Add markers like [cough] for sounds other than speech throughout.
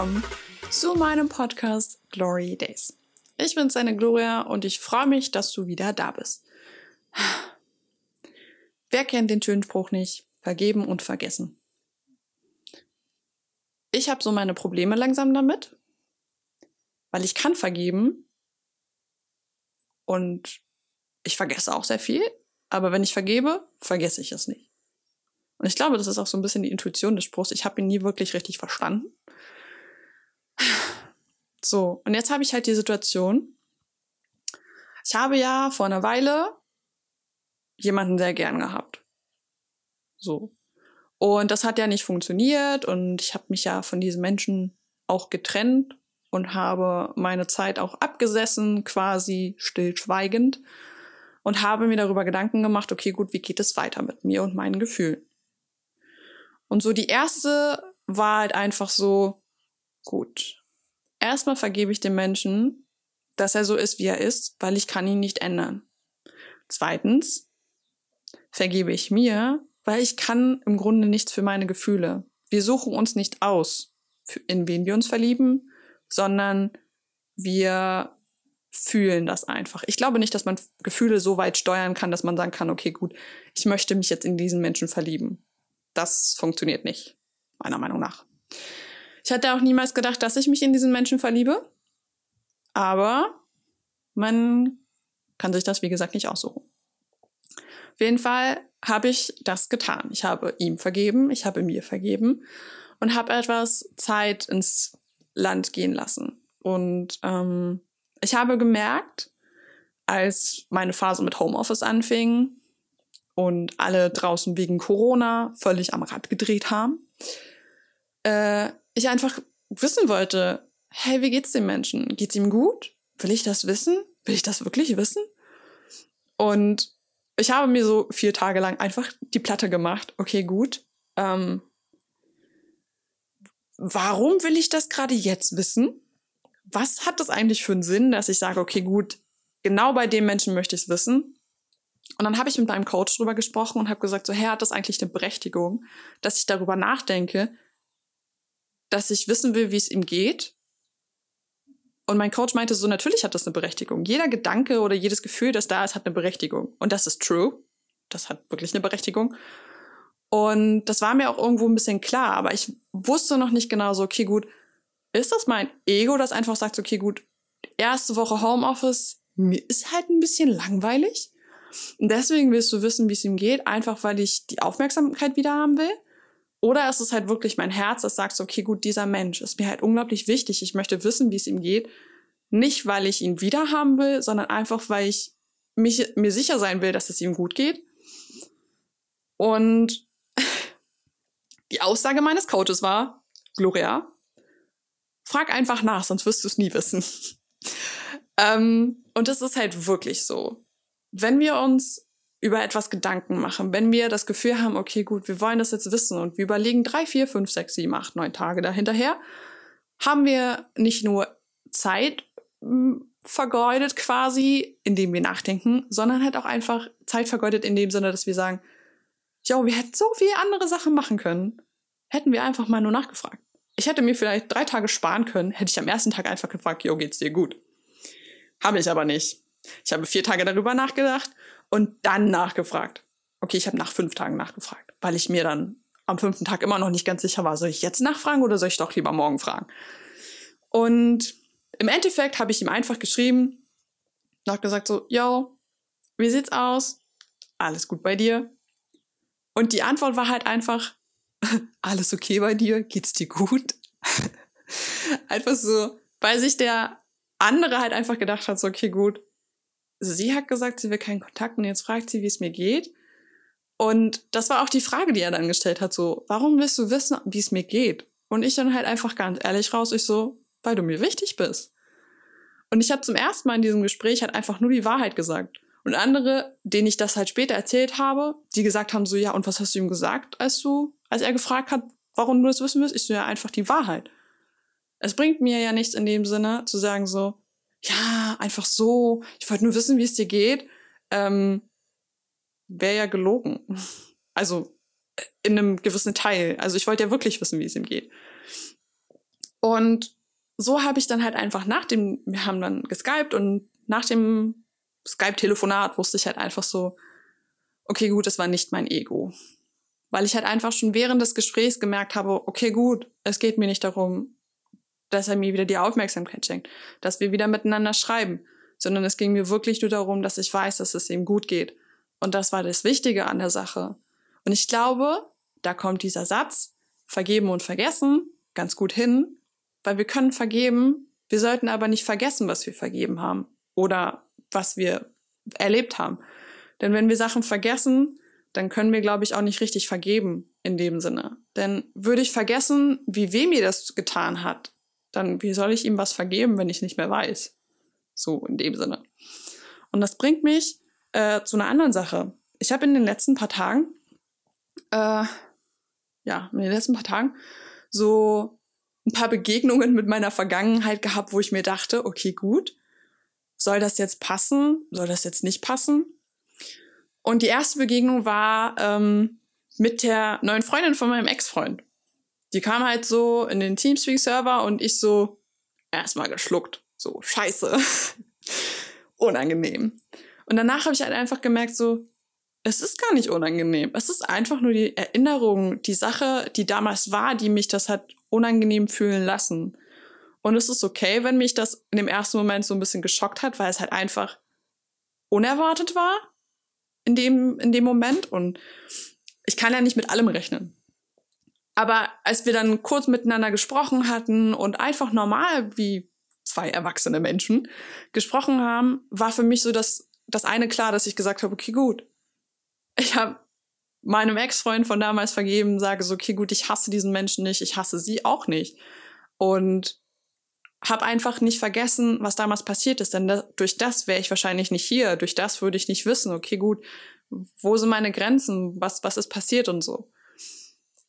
Willkommen zu meinem Podcast Glory Days. Ich bin seine Gloria und ich freue mich, dass du wieder da bist. Wer kennt den schönen Spruch nicht? Vergeben und vergessen. Ich habe so meine Probleme langsam damit, weil ich kann vergeben und ich vergesse auch sehr viel, aber wenn ich vergebe, vergesse ich es nicht. Und ich glaube, das ist auch so ein bisschen die Intuition des Spruchs. Ich habe ihn nie wirklich richtig verstanden. So, und jetzt habe ich halt die Situation. Ich habe ja vor einer Weile jemanden sehr gern gehabt. So. Und das hat ja nicht funktioniert und ich habe mich ja von diesen Menschen auch getrennt und habe meine Zeit auch abgesessen, quasi stillschweigend und habe mir darüber Gedanken gemacht, okay, gut, wie geht es weiter mit mir und meinen Gefühlen? Und so die erste war halt einfach so, gut. Erstmal vergebe ich dem Menschen, dass er so ist, wie er ist, weil ich kann ihn nicht ändern. Zweitens vergebe ich mir, weil ich kann im Grunde nichts für meine Gefühle. Wir suchen uns nicht aus, in wen wir uns verlieben, sondern wir fühlen das einfach. Ich glaube nicht, dass man Gefühle so weit steuern kann, dass man sagen kann, okay, gut, ich möchte mich jetzt in diesen Menschen verlieben das funktioniert nicht, meiner Meinung nach. Ich hatte auch niemals gedacht, dass ich mich in diesen Menschen verliebe. Aber man kann sich das, wie gesagt, nicht aussuchen. Auf jeden Fall habe ich das getan. Ich habe ihm vergeben, ich habe mir vergeben und habe etwas Zeit ins Land gehen lassen. Und ähm, ich habe gemerkt, als meine Phase mit Homeoffice anfing, und alle draußen wegen Corona völlig am Rad gedreht haben, äh, ich einfach wissen wollte, hey, wie geht's dem Menschen? Geht's ihm gut? Will ich das wissen? Will ich das wirklich wissen? Und ich habe mir so vier Tage lang einfach die Platte gemacht. Okay, gut. Ähm, warum will ich das gerade jetzt wissen? Was hat das eigentlich für einen Sinn, dass ich sage, okay, gut, genau bei dem Menschen möchte ich es wissen? Und dann habe ich mit meinem Coach drüber gesprochen und habe gesagt, so, Herr, hat das eigentlich eine Berechtigung, dass ich darüber nachdenke, dass ich wissen will, wie es ihm geht? Und mein Coach meinte so, natürlich hat das eine Berechtigung. Jeder Gedanke oder jedes Gefühl, das da ist, hat eine Berechtigung. Und das ist true. Das hat wirklich eine Berechtigung. Und das war mir auch irgendwo ein bisschen klar, aber ich wusste noch nicht genau so, okay, gut, ist das mein Ego, das einfach sagt, okay, gut, erste Woche Homeoffice, mir ist halt ein bisschen langweilig. Und deswegen willst du wissen, wie es ihm geht, einfach weil ich die Aufmerksamkeit wieder haben will. Oder ist es halt wirklich mein Herz, das sagt, okay, gut, dieser Mensch ist mir halt unglaublich wichtig. Ich möchte wissen, wie es ihm geht. Nicht, weil ich ihn wieder haben will, sondern einfach, weil ich mich, mir sicher sein will, dass es ihm gut geht. Und [laughs] die Aussage meines Coaches war, Gloria, frag einfach nach, sonst wirst du es nie wissen. [laughs] ähm, und das ist halt wirklich so wenn wir uns über etwas Gedanken machen, wenn wir das Gefühl haben, okay, gut, wir wollen das jetzt wissen und wir überlegen drei, vier, fünf, sechs, sieben, acht, neun Tage dahinterher, haben wir nicht nur Zeit hm, vergeudet quasi, indem wir nachdenken, sondern halt auch einfach Zeit vergeudet in dem Sinne, dass wir sagen, jo, wir hätten so viele andere Sachen machen können, hätten wir einfach mal nur nachgefragt. Ich hätte mir vielleicht drei Tage sparen können, hätte ich am ersten Tag einfach gefragt, jo, geht's dir gut? Habe ich aber nicht. Ich habe vier Tage darüber nachgedacht und dann nachgefragt. Okay, ich habe nach fünf Tagen nachgefragt, weil ich mir dann am fünften Tag immer noch nicht ganz sicher war, soll ich jetzt nachfragen oder soll ich doch lieber morgen fragen? Und im Endeffekt habe ich ihm einfach geschrieben und habe gesagt so, yo, wie sieht's aus? Alles gut bei dir? Und die Antwort war halt einfach, [laughs] alles okay bei dir? Geht's dir gut? [laughs] einfach so, weil sich der andere halt einfach gedacht hat, so, okay, gut, sie hat gesagt, sie will keinen Kontakt und jetzt fragt sie, wie es mir geht. Und das war auch die Frage, die er dann gestellt hat, so, warum willst du wissen, wie es mir geht? Und ich dann halt einfach ganz ehrlich raus, ich so, weil du mir wichtig bist. Und ich habe zum ersten Mal in diesem Gespräch halt einfach nur die Wahrheit gesagt. Und andere, denen ich das halt später erzählt habe, die gesagt haben so, ja, und was hast du ihm gesagt, als du, als er gefragt hat, warum du das wissen willst? Ich so, ja, einfach die Wahrheit. Es bringt mir ja nichts in dem Sinne zu sagen so, ja, einfach so, ich wollte nur wissen, wie es dir geht, ähm, wäre ja gelogen. [laughs] Also in einem gewissen Teil. Also ich wollte ja wirklich wissen, wie es ihm geht. Und so habe ich dann halt einfach nach dem, wir haben dann geskypt und nach dem Skype-Telefonat wusste ich halt einfach so, okay, gut, das war nicht mein Ego. Weil ich halt einfach schon während des Gesprächs gemerkt habe, okay, gut, es geht mir nicht darum, dass er mir wieder die Aufmerksamkeit schenkt, dass wir wieder miteinander schreiben, sondern es ging mir wirklich nur darum, dass ich weiß, dass es ihm gut geht. Und das war das Wichtige an der Sache. Und ich glaube, da kommt dieser Satz, vergeben und vergessen, ganz gut hin, weil wir können vergeben, wir sollten aber nicht vergessen, was wir vergeben haben oder was wir erlebt haben. Denn wenn wir Sachen vergessen, dann können wir, glaube ich, auch nicht richtig vergeben in dem Sinne. Denn würde ich vergessen, wie weh mir das getan hat, dann wie soll ich ihm was vergeben, wenn ich nicht mehr weiß? So in dem Sinne. Und das bringt mich äh, zu einer anderen Sache. Ich habe in den letzten paar Tagen, äh, ja, in den letzten paar Tagen so ein paar Begegnungen mit meiner Vergangenheit gehabt, wo ich mir dachte, okay, gut, soll das jetzt passen? Soll das jetzt nicht passen? Und die erste Begegnung war ähm, mit der neuen Freundin von meinem Ex-Freund. Die kam halt so in den Teamspeak-Server und ich so erstmal geschluckt. So, scheiße. [laughs] Unangenehm. Und danach habe ich halt einfach gemerkt, so, es ist gar nicht unangenehm. Es ist einfach nur die Erinnerung, die Sache, die damals war, die mich das hat unangenehm fühlen lassen. Und es ist okay, wenn mich das in dem ersten Moment so ein bisschen geschockt hat, weil es halt einfach unerwartet war in dem, in dem Moment. Und ich kann ja nicht mit allem rechnen. Aber als wir dann kurz miteinander gesprochen hatten und einfach normal wie zwei erwachsene Menschen gesprochen haben, war für mich so das, das eine klar, dass ich gesagt habe, okay, gut. Ich habe meinem Ex-Freund von damals vergeben, sage so, okay, gut, ich hasse diesen Menschen nicht, ich hasse sie auch nicht. Und habe einfach nicht vergessen, was damals passiert ist, denn da, durch das wäre ich wahrscheinlich nicht hier, durch das würde ich nicht wissen, okay, gut, wo sind meine Grenzen, was, was ist passiert und so.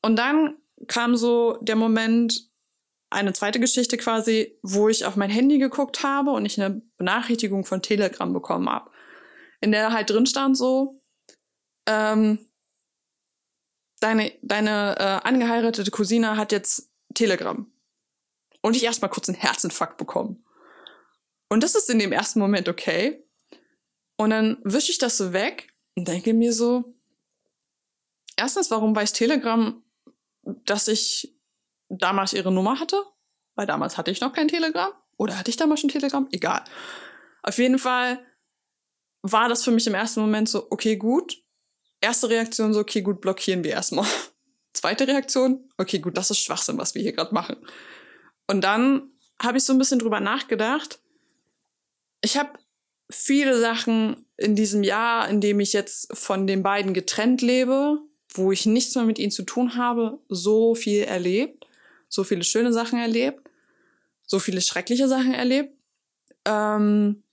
Und dann kam so der Moment, eine zweite Geschichte quasi, wo ich auf mein Handy geguckt habe und ich eine Benachrichtigung von Telegram bekommen habe, in der halt drin stand so, ähm, deine, deine äh, angeheiratete Cousine hat jetzt Telegram. Und ich erstmal kurz einen Herzinfarkt bekommen. Und das ist in dem ersten Moment okay. Und dann wische ich das so weg und denke mir so, erstens, warum weiß Telegram, dass ich damals ihre Nummer hatte? Weil damals hatte ich noch kein Telegram. Oder hatte ich damals schon Telegram? Egal. Auf jeden Fall war das für mich im ersten Moment so, okay, gut. Erste Reaktion so, okay, gut, blockieren wir erstmal. [laughs] Zweite Reaktion, okay, gut, das ist Schwachsinn, was wir hier gerade machen. Und dann habe ich so ein bisschen drüber nachgedacht. Ich habe viele Sachen in diesem Jahr, in dem ich jetzt von den beiden getrennt lebe, wo ich nichts mehr mit ihnen zu tun habe, so viel erlebt, so viele schöne Sachen erlebt, so viele schreckliche Sachen erlebt. Ähm,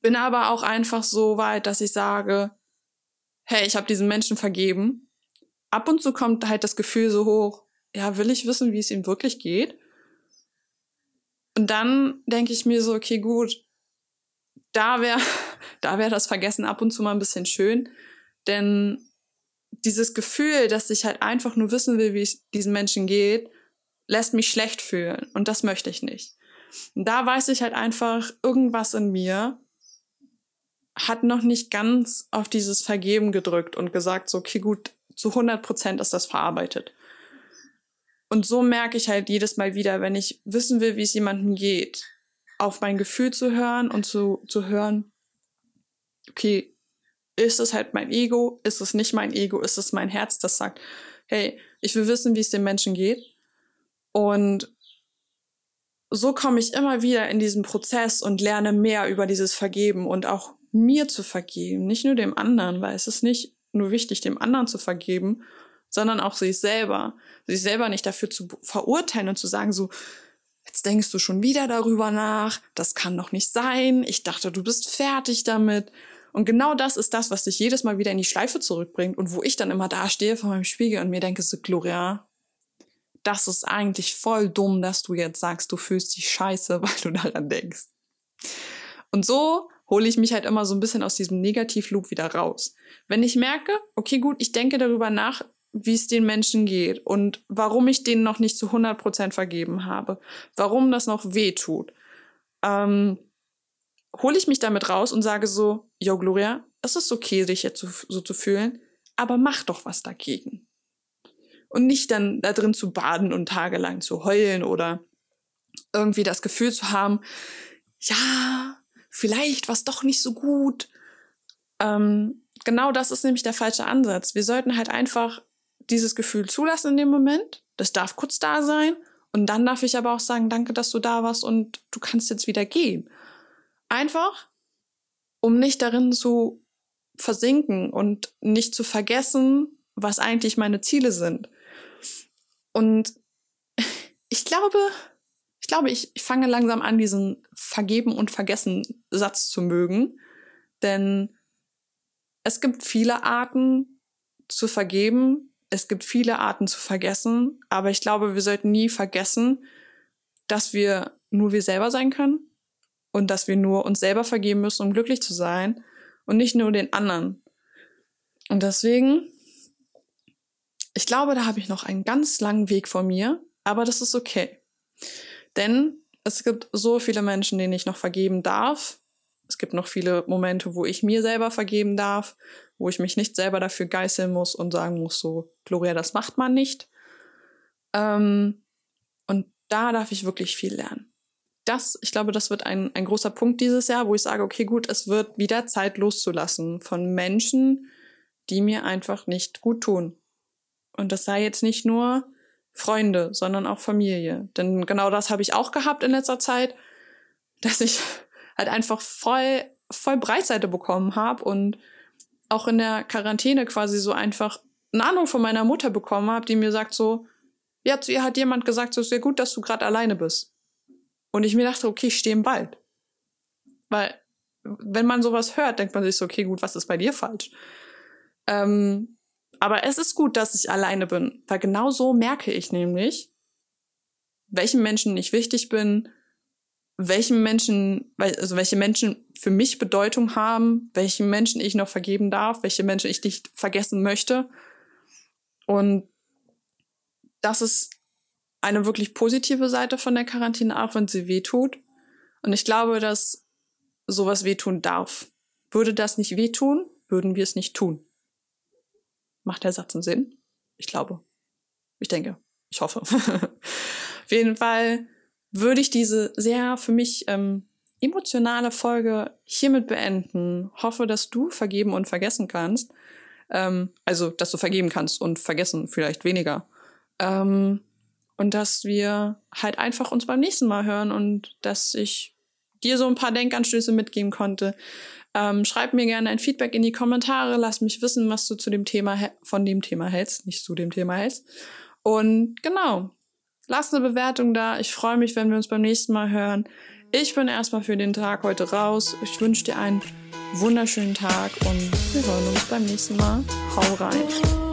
bin aber auch einfach so weit, dass ich sage, hey, ich habe diesen Menschen vergeben. Ab und zu kommt halt das Gefühl so hoch, ja, will ich wissen, wie es ihm wirklich geht? Und dann denke ich mir so, okay, gut, da wäre [laughs] da wäre das Vergessen ab und zu mal ein bisschen schön, denn dieses Gefühl, dass ich halt einfach nur wissen will, wie es diesen Menschen geht, lässt mich schlecht fühlen und das möchte ich nicht. Und da weiß ich halt einfach, irgendwas in mir hat noch nicht ganz auf dieses Vergeben gedrückt und gesagt, so, okay, gut, zu 100 Prozent ist das verarbeitet. Und so merke ich halt jedes Mal wieder, wenn ich wissen will, wie es jemandem geht, auf mein Gefühl zu hören und zu, zu hören, okay, ist es halt mein Ego, ist es nicht mein Ego, ist es mein Herz, das sagt, hey, ich will wissen, wie es dem Menschen geht. Und so komme ich immer wieder in diesen Prozess und lerne mehr über dieses Vergeben und auch mir zu vergeben, nicht nur dem anderen, weil es ist nicht nur wichtig, dem anderen zu vergeben, sondern auch sich selber, sich selber nicht dafür zu verurteilen und zu sagen so, jetzt denkst du schon wieder darüber nach, das kann doch nicht sein, ich dachte, du bist fertig damit. Und genau das ist das, was dich jedes Mal wieder in die Schleife zurückbringt und wo ich dann immer da stehe vor meinem Spiegel und mir denke so, Gloria, das ist eigentlich voll dumm, dass du jetzt sagst, du fühlst dich scheiße, [laughs] weil du daran denkst. Und so hole ich mich halt immer so ein bisschen aus diesem Negativloop wieder raus. Wenn ich merke, okay, gut, ich denke darüber nach, wie es den Menschen geht und warum ich denen noch nicht zu 100% vergeben habe, warum das noch weh tut, ähm, hole ich mich damit raus und sage so, yo Gloria, es ist okay, dich jetzt so, so zu fühlen, aber mach doch was dagegen. Und nicht dann da drin zu baden und tagelang zu heulen oder irgendwie das Gefühl zu haben, ja, vielleicht war es doch nicht so gut. Ähm, genau das ist nämlich der falsche Ansatz. Wir sollten halt einfach dieses Gefühl zulassen in dem Moment. Das darf kurz da sein. Und dann darf ich aber auch sagen, danke, dass du da warst und du kannst jetzt wieder gehen. Einfach, um nicht darin zu versinken und nicht zu vergessen, was eigentlich meine Ziele sind. Und [laughs] ich glaube, ich glaube, ich, fange langsam an, diesen Vergeben und Vergessen Satz zu mögen. Denn es gibt viele Arten zu vergeben, es gibt viele Arten zu vergessen, aber ich glaube, wir sollten nie vergessen, dass wir nur wir selber sein können und dass wir nur uns selber vergeben müssen, um glücklich zu sein und nicht nur den anderen. Und deswegen, ich glaube, da habe ich noch einen ganz langen Weg vor mir, aber das ist okay. Denn es gibt so viele Menschen, denen ich noch vergeben darf. Es gibt noch viele Momente, wo ich mir selber vergeben darf, wo ich mich nicht selber dafür geißeln muss und sagen muss, so, Gloria, das macht man nicht. Ähm, und da darf ich wirklich viel lernen. Das, ich glaube, das wird ein, ein großer Punkt dieses Jahr, wo ich sage, okay, gut, es wird wieder Zeit loszulassen von Menschen, die mir einfach nicht gut tun. Und das sei jetzt nicht nur Freunde, sondern auch Familie. Denn genau das habe ich auch gehabt in letzter Zeit, dass ich [laughs] halt einfach voll, voll Breitseite bekommen habe und auch in der Quarantäne quasi so einfach eine Ahnung von meiner Mutter bekommen habe, die mir sagt so, ja, zu ihr hat jemand gesagt, so ist ja gut, dass du gerade alleine bist. Und ich mir dachte, okay, ich stehe im Wald. Weil, wenn man sowas hört, denkt man sich so, okay, gut, was ist bei dir falsch? Ähm, aber es ist gut, dass ich alleine bin, weil genau so merke ich nämlich, welchen Menschen ich wichtig bin, welchen Menschen, also welche Menschen für mich Bedeutung haben, welchen Menschen ich noch vergeben darf, welche Menschen ich nicht vergessen möchte. Und das ist eine wirklich positive Seite von der Quarantäne, auch wenn sie wehtut. Und ich glaube, dass sowas wehtun darf. Würde das nicht wehtun, würden wir es nicht tun. Macht der Satz einen Sinn? Ich glaube. Ich denke. Ich hoffe. [laughs] Auf jeden Fall würde ich diese sehr für mich ähm, emotionale Folge hiermit beenden. Hoffe, dass du vergeben und vergessen kannst. Ähm, also, dass du vergeben kannst und vergessen vielleicht weniger. Ähm, und dass wir halt einfach uns beim nächsten Mal hören und dass ich dir so ein paar Denkanstöße mitgeben konnte. Ähm, schreib mir gerne ein Feedback in die Kommentare, lass mich wissen, was du zu dem Thema von dem Thema hältst, nicht zu dem Thema hältst. Und genau, lass eine Bewertung da. Ich freue mich, wenn wir uns beim nächsten Mal hören. Ich bin erstmal für den Tag heute raus. Ich wünsche dir einen wunderschönen Tag und wir hören uns beim nächsten Mal. Hau rein.